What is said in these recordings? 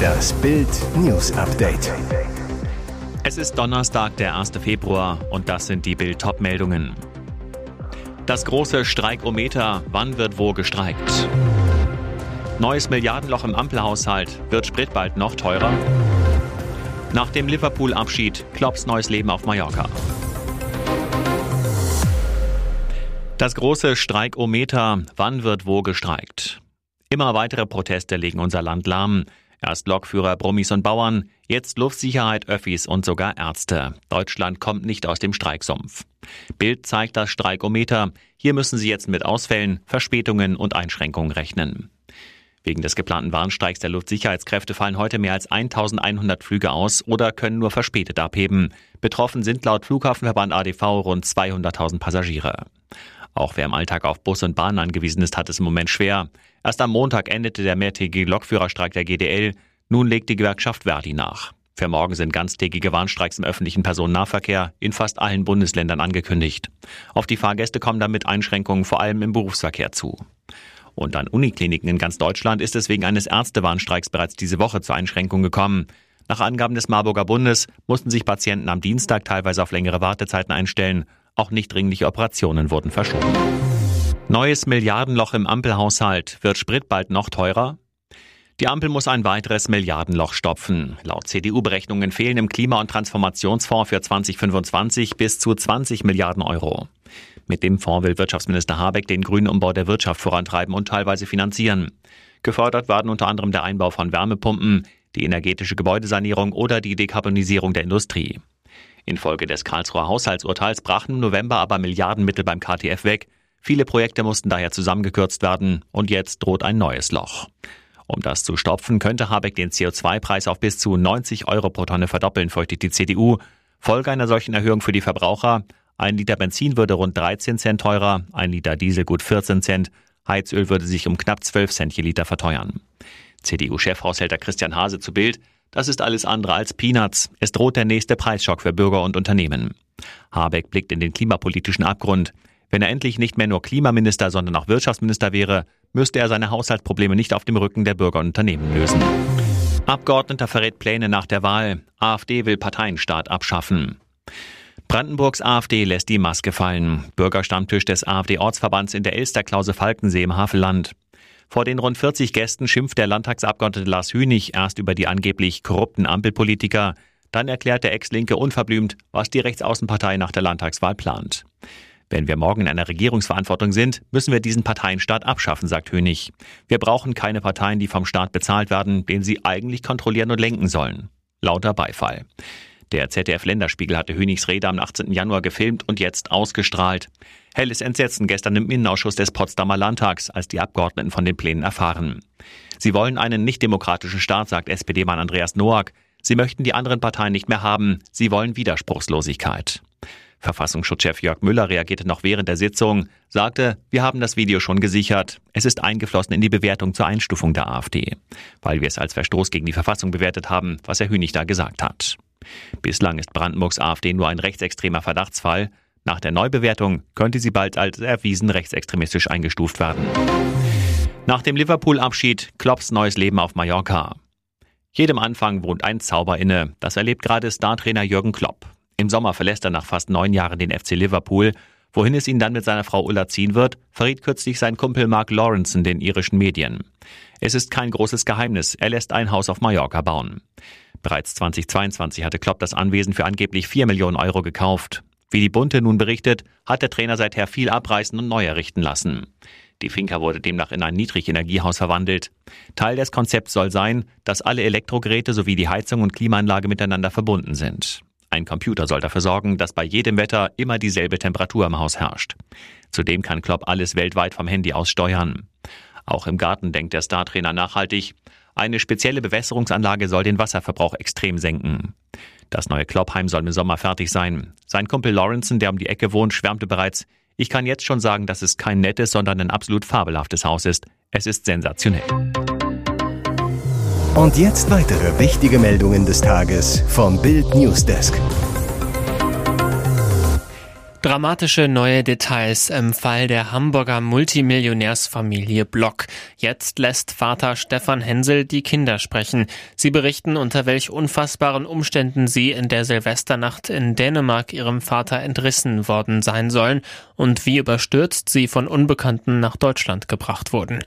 Das Bild News Update. Es ist Donnerstag, der 1. Februar und das sind die Bild meldungen Das große Streikometer, wann wird wo gestreikt? Neues Milliardenloch im Ampelhaushalt, wird Sprit bald noch teurer? Nach dem Liverpool-Abschied, Klopps neues Leben auf Mallorca. Das große Streikometer, wann wird wo gestreikt? Immer weitere Proteste legen unser Land lahm. Erst Lokführer, Brummis und Bauern, jetzt Luftsicherheit, Öffis und sogar Ärzte. Deutschland kommt nicht aus dem Streiksumpf. Bild zeigt das Streikometer. Hier müssen sie jetzt mit Ausfällen, Verspätungen und Einschränkungen rechnen. Wegen des geplanten Warnstreiks der Luftsicherheitskräfte fallen heute mehr als 1100 Flüge aus oder können nur verspätet abheben. Betroffen sind laut Flughafenverband ADV rund 200.000 Passagiere. Auch wer im Alltag auf Bus und Bahn angewiesen ist, hat es im Moment schwer. Erst am Montag endete der mehrtägige Lokführerstreik der GDL. Nun legt die Gewerkschaft Verdi nach. Für morgen sind ganztägige Warnstreiks im öffentlichen Personennahverkehr in fast allen Bundesländern angekündigt. Auf die Fahrgäste kommen damit Einschränkungen vor allem im Berufsverkehr zu. Und an Unikliniken in ganz Deutschland ist es wegen eines Ärztewarnstreiks bereits diese Woche zur Einschränkung gekommen. Nach Angaben des Marburger Bundes mussten sich Patienten am Dienstag teilweise auf längere Wartezeiten einstellen. Auch nicht dringliche Operationen wurden verschoben. Neues Milliardenloch im Ampelhaushalt. Wird Sprit bald noch teurer? Die Ampel muss ein weiteres Milliardenloch stopfen. Laut CDU-Berechnungen fehlen im Klima- und Transformationsfonds für 2025 bis zu 20 Milliarden Euro. Mit dem Fonds will Wirtschaftsminister Habeck den grünen Umbau der Wirtschaft vorantreiben und teilweise finanzieren. Gefördert werden unter anderem der Einbau von Wärmepumpen, die energetische Gebäudesanierung oder die Dekarbonisierung der Industrie. Infolge des Karlsruher Haushaltsurteils brachen im November aber Milliardenmittel beim KTF weg. Viele Projekte mussten daher zusammengekürzt werden und jetzt droht ein neues Loch. Um das zu stopfen, könnte Habeck den CO2-Preis auf bis zu 90 Euro pro Tonne verdoppeln, fürchtet die CDU. Folge einer solchen Erhöhung für die Verbraucher ein Liter Benzin würde rund 13 Cent teurer, ein Liter Diesel gut 14 Cent, Heizöl würde sich um knapp 12 Cent je Liter verteuern. CDU-Chefhaushälter Christian Hase zu Bild, das ist alles andere als Peanuts. Es droht der nächste Preisschock für Bürger und Unternehmen. Habeck blickt in den klimapolitischen Abgrund. Wenn er endlich nicht mehr nur Klimaminister, sondern auch Wirtschaftsminister wäre, müsste er seine Haushaltsprobleme nicht auf dem Rücken der Bürger und Unternehmen lösen. Abgeordneter verrät Pläne nach der Wahl. AfD will Parteienstaat abschaffen. Brandenburgs AfD lässt die Maske fallen. Bürgerstammtisch des AfD-Ortsverbands in der Elsterklause Falkensee im Havelland. Vor den rund 40 Gästen schimpft der Landtagsabgeordnete Lars Hünig erst über die angeblich korrupten Ampelpolitiker. Dann erklärt der Ex-Linke unverblümt, was die Rechtsaußenpartei nach der Landtagswahl plant. Wenn wir morgen in einer Regierungsverantwortung sind, müssen wir diesen Parteienstaat abschaffen, sagt Hönig. Wir brauchen keine Parteien, die vom Staat bezahlt werden, den sie eigentlich kontrollieren und lenken sollen. Lauter Beifall. Der ZDF-Länderspiegel hatte Hönigs Rede am 18. Januar gefilmt und jetzt ausgestrahlt. Helles Entsetzen gestern im Innenausschuss des Potsdamer Landtags, als die Abgeordneten von den Plänen erfahren. Sie wollen einen nicht-demokratischen Staat, sagt SPD-Mann Andreas Noack. Sie möchten die anderen Parteien nicht mehr haben. Sie wollen Widerspruchslosigkeit. Verfassungsschutzchef Jörg Müller reagierte noch während der Sitzung, sagte, wir haben das Video schon gesichert. Es ist eingeflossen in die Bewertung zur Einstufung der AfD, weil wir es als Verstoß gegen die Verfassung bewertet haben, was Herr Hünig da gesagt hat. Bislang ist Brandenburgs AfD nur ein rechtsextremer Verdachtsfall. Nach der Neubewertung könnte sie bald als erwiesen rechtsextremistisch eingestuft werden. Nach dem Liverpool-Abschied Klopps neues Leben auf Mallorca. Jedem Anfang wohnt ein Zauber inne. Das erlebt gerade Startrainer Jürgen Klopp. Im Sommer verlässt er nach fast neun Jahren den FC Liverpool. Wohin es ihn dann mit seiner Frau Ulla ziehen wird, verriet kürzlich sein Kumpel Mark Lawrenson den irischen Medien. Es ist kein großes Geheimnis, er lässt ein Haus auf Mallorca bauen. Bereits 2022 hatte Klopp das Anwesen für angeblich 4 Millionen Euro gekauft. Wie die Bunte nun berichtet, hat der Trainer seither viel abreißen und neu errichten lassen. Die Finca wurde demnach in ein Niedrigenergiehaus verwandelt. Teil des Konzepts soll sein, dass alle Elektrogeräte sowie die Heizung und Klimaanlage miteinander verbunden sind. Ein Computer soll dafür sorgen, dass bei jedem Wetter immer dieselbe Temperatur im Haus herrscht. Zudem kann Klopp alles weltweit vom Handy aus steuern. Auch im Garten denkt der Startrainer nachhaltig. Eine spezielle Bewässerungsanlage soll den Wasserverbrauch extrem senken. Das neue Kloppheim soll im Sommer fertig sein. Sein Kumpel Lawrenson, der um die Ecke wohnt, schwärmte bereits, ich kann jetzt schon sagen, dass es kein nettes, sondern ein absolut fabelhaftes Haus ist. Es ist sensationell. Und jetzt weitere wichtige Meldungen des Tages vom Bild Newsdesk. Dramatische neue Details im Fall der Hamburger Multimillionärsfamilie Block. Jetzt lässt Vater Stefan Hensel die Kinder sprechen. Sie berichten, unter welch unfassbaren Umständen sie in der Silvesternacht in Dänemark ihrem Vater entrissen worden sein sollen und wie überstürzt sie von Unbekannten nach Deutschland gebracht wurden.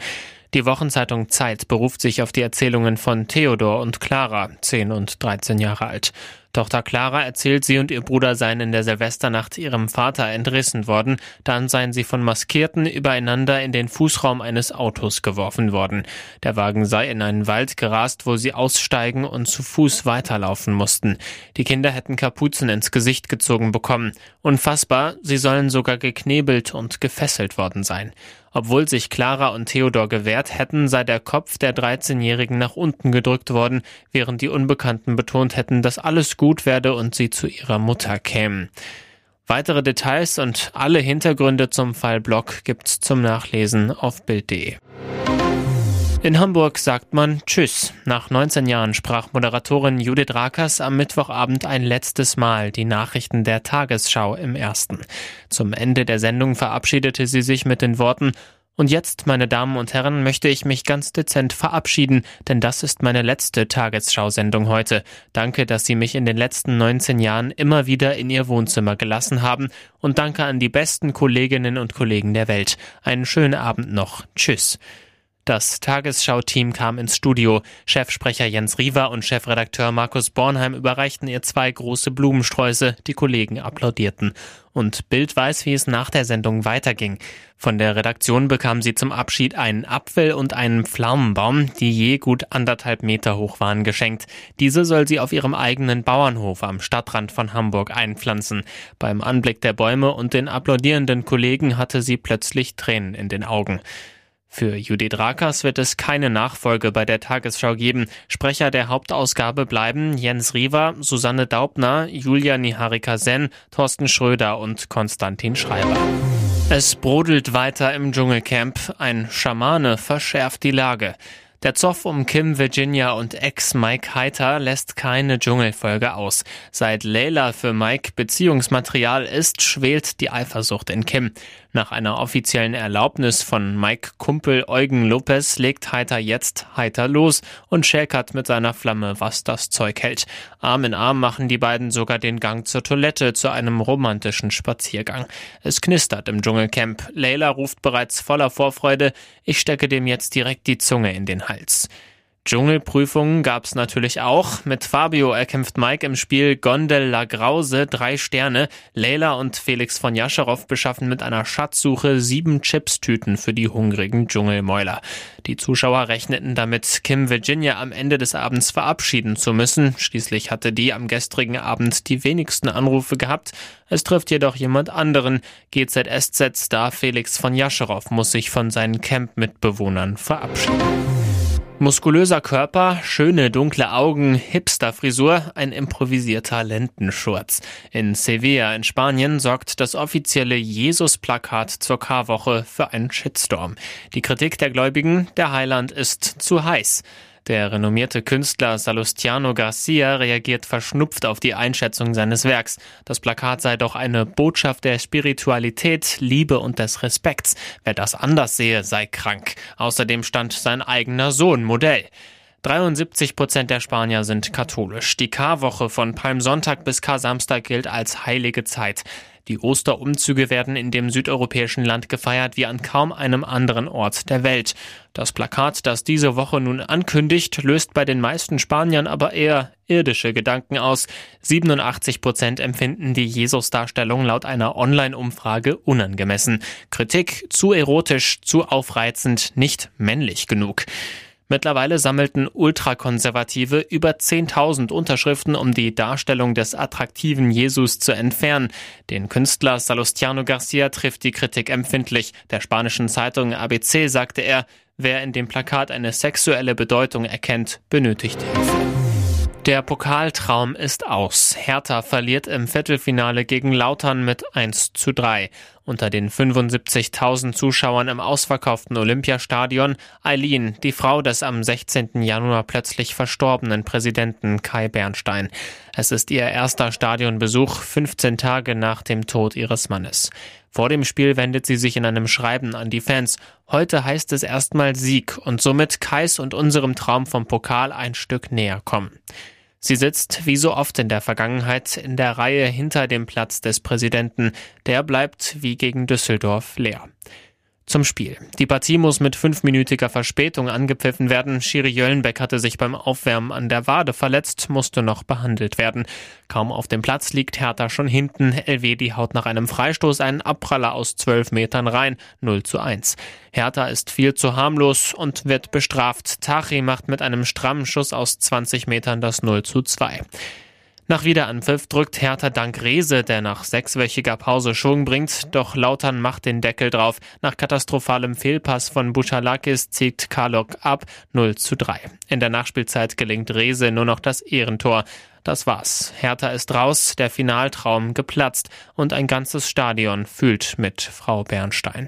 Die Wochenzeitung Zeit beruft sich auf die Erzählungen von Theodor und Clara, 10 und 13 Jahre alt. Tochter Clara erzählt, sie und ihr Bruder seien in der Silvesternacht ihrem Vater entrissen worden, dann seien sie von Maskierten übereinander in den Fußraum eines Autos geworfen worden. Der Wagen sei in einen Wald gerast, wo sie aussteigen und zu Fuß weiterlaufen mussten. Die Kinder hätten Kapuzen ins Gesicht gezogen bekommen. Unfassbar, sie sollen sogar geknebelt und gefesselt worden sein. Obwohl sich Clara und Theodor gewehrt hätten, sei der Kopf der 13-Jährigen nach unten gedrückt worden, während die Unbekannten betont hätten, dass alles gut werde und sie zu ihrer Mutter kämen. Weitere Details und alle Hintergründe zum Fall Block gibt's zum Nachlesen auf Bild.de. In Hamburg sagt man Tschüss. Nach 19 Jahren sprach Moderatorin Judith Rakers am Mittwochabend ein letztes Mal die Nachrichten der Tagesschau im ersten. Zum Ende der Sendung verabschiedete sie sich mit den Worten und jetzt, meine Damen und Herren, möchte ich mich ganz dezent verabschieden, denn das ist meine letzte Tagesschau-Sendung heute. Danke, dass Sie mich in den letzten 19 Jahren immer wieder in Ihr Wohnzimmer gelassen haben und danke an die besten Kolleginnen und Kollegen der Welt. Einen schönen Abend noch. Tschüss. Das Tagesschau-Team kam ins Studio. Chefsprecher Jens Riewer und Chefredakteur Markus Bornheim überreichten ihr zwei große Blumensträuße. Die Kollegen applaudierten. Und Bild weiß, wie es nach der Sendung weiterging. Von der Redaktion bekam sie zum Abschied einen Apfel und einen Pflaumenbaum, die je gut anderthalb Meter hoch waren, geschenkt. Diese soll sie auf ihrem eigenen Bauernhof am Stadtrand von Hamburg einpflanzen. Beim Anblick der Bäume und den applaudierenden Kollegen hatte sie plötzlich Tränen in den Augen. Für Judith Rakers wird es keine Nachfolge bei der Tagesschau geben. Sprecher der Hauptausgabe bleiben Jens Riewer, Susanne Daubner, Julia Niharika-Sen, Thorsten Schröder und Konstantin Schreiber. Es brodelt weiter im Dschungelcamp. Ein Schamane verschärft die Lage. Der Zoff um Kim Virginia und Ex Mike Heiter lässt keine Dschungelfolge aus. Seit Layla für Mike Beziehungsmaterial ist, schwelt die Eifersucht in Kim. Nach einer offiziellen Erlaubnis von Mike Kumpel Eugen Lopez legt Heiter jetzt Heiter los und schäkert mit seiner Flamme, was das Zeug hält. Arm in Arm machen die beiden sogar den Gang zur Toilette zu einem romantischen Spaziergang. Es knistert im Dschungelcamp. Layla ruft bereits voller Vorfreude, ich stecke dem jetzt direkt die Zunge in den Hals. Dschungelprüfungen gab's natürlich auch. Mit Fabio erkämpft Mike im Spiel Gondel La Grause drei Sterne. Leila und Felix von Jascherow beschaffen mit einer Schatzsuche sieben Chipstüten für die hungrigen Dschungelmäuler. Die Zuschauer rechneten damit, Kim Virginia am Ende des Abends verabschieden zu müssen. Schließlich hatte die am gestrigen Abend die wenigsten Anrufe gehabt. Es trifft jedoch jemand anderen. GZSZ-Star Felix von Jascherow muss sich von seinen Camp-Mitbewohnern verabschieden. Muskulöser Körper, schöne dunkle Augen, Hipster-Frisur, ein improvisierter Lendenschurz. In Sevilla in Spanien sorgt das offizielle Jesus-Plakat zur Karwoche für einen Shitstorm. Die Kritik der Gläubigen, der Heiland ist zu heiß. Der renommierte Künstler Salustiano Garcia reagiert verschnupft auf die Einschätzung seines Werks. Das Plakat sei doch eine Botschaft der Spiritualität, Liebe und des Respekts. Wer das anders sehe, sei krank. Außerdem stand sein eigener Sohn Modell. 73 Prozent der Spanier sind katholisch. Die Karwoche von Palmsonntag bis Kar-Samstag gilt als heilige Zeit. Die Osterumzüge werden in dem südeuropäischen Land gefeiert wie an kaum einem anderen Ort der Welt. Das Plakat, das diese Woche nun ankündigt, löst bei den meisten Spaniern aber eher irdische Gedanken aus. 87 Prozent empfinden die Jesus-Darstellung laut einer Online-Umfrage unangemessen. Kritik zu erotisch, zu aufreizend, nicht männlich genug. Mittlerweile sammelten Ultrakonservative über 10.000 Unterschriften, um die Darstellung des attraktiven Jesus zu entfernen. Den Künstler Salustiano Garcia trifft die Kritik empfindlich. Der spanischen Zeitung ABC sagte er, wer in dem Plakat eine sexuelle Bedeutung erkennt, benötigt Hilfe. Der Pokaltraum ist aus. Hertha verliert im Viertelfinale gegen Lautern mit 1 zu 3. Unter den 75.000 Zuschauern im ausverkauften Olympiastadion Eileen, die Frau des am 16. Januar plötzlich verstorbenen Präsidenten Kai Bernstein. Es ist ihr erster Stadionbesuch 15 Tage nach dem Tod ihres Mannes. Vor dem Spiel wendet sie sich in einem Schreiben an die Fans. Heute heißt es erstmal Sieg und somit Kais und unserem Traum vom Pokal ein Stück näher kommen. Sie sitzt, wie so oft in der Vergangenheit, in der Reihe hinter dem Platz des Präsidenten. Der bleibt wie gegen Düsseldorf leer. Zum Spiel. Die Partie muss mit fünfminütiger Verspätung angepfiffen werden. Schiri Jöllenbeck hatte sich beim Aufwärmen an der Wade verletzt, musste noch behandelt werden. Kaum auf dem Platz liegt Hertha schon hinten. Elvedi haut nach einem Freistoß einen Abpraller aus zwölf Metern rein. 0 zu 1. Hertha ist viel zu harmlos und wird bestraft. Tachi macht mit einem strammen Schuss aus 20 Metern das 0 zu 2. Nach Wiederanpfiff drückt Hertha dank Rese, der nach sechswöchiger Pause Schwung bringt, doch Lautern macht den Deckel drauf. Nach katastrophalem Fehlpass von Buchalakis zieht Karlok ab 0 zu 3. In der Nachspielzeit gelingt Rese nur noch das Ehrentor. Das war's. Hertha ist raus, der Finaltraum geplatzt und ein ganzes Stadion fühlt mit Frau Bernstein.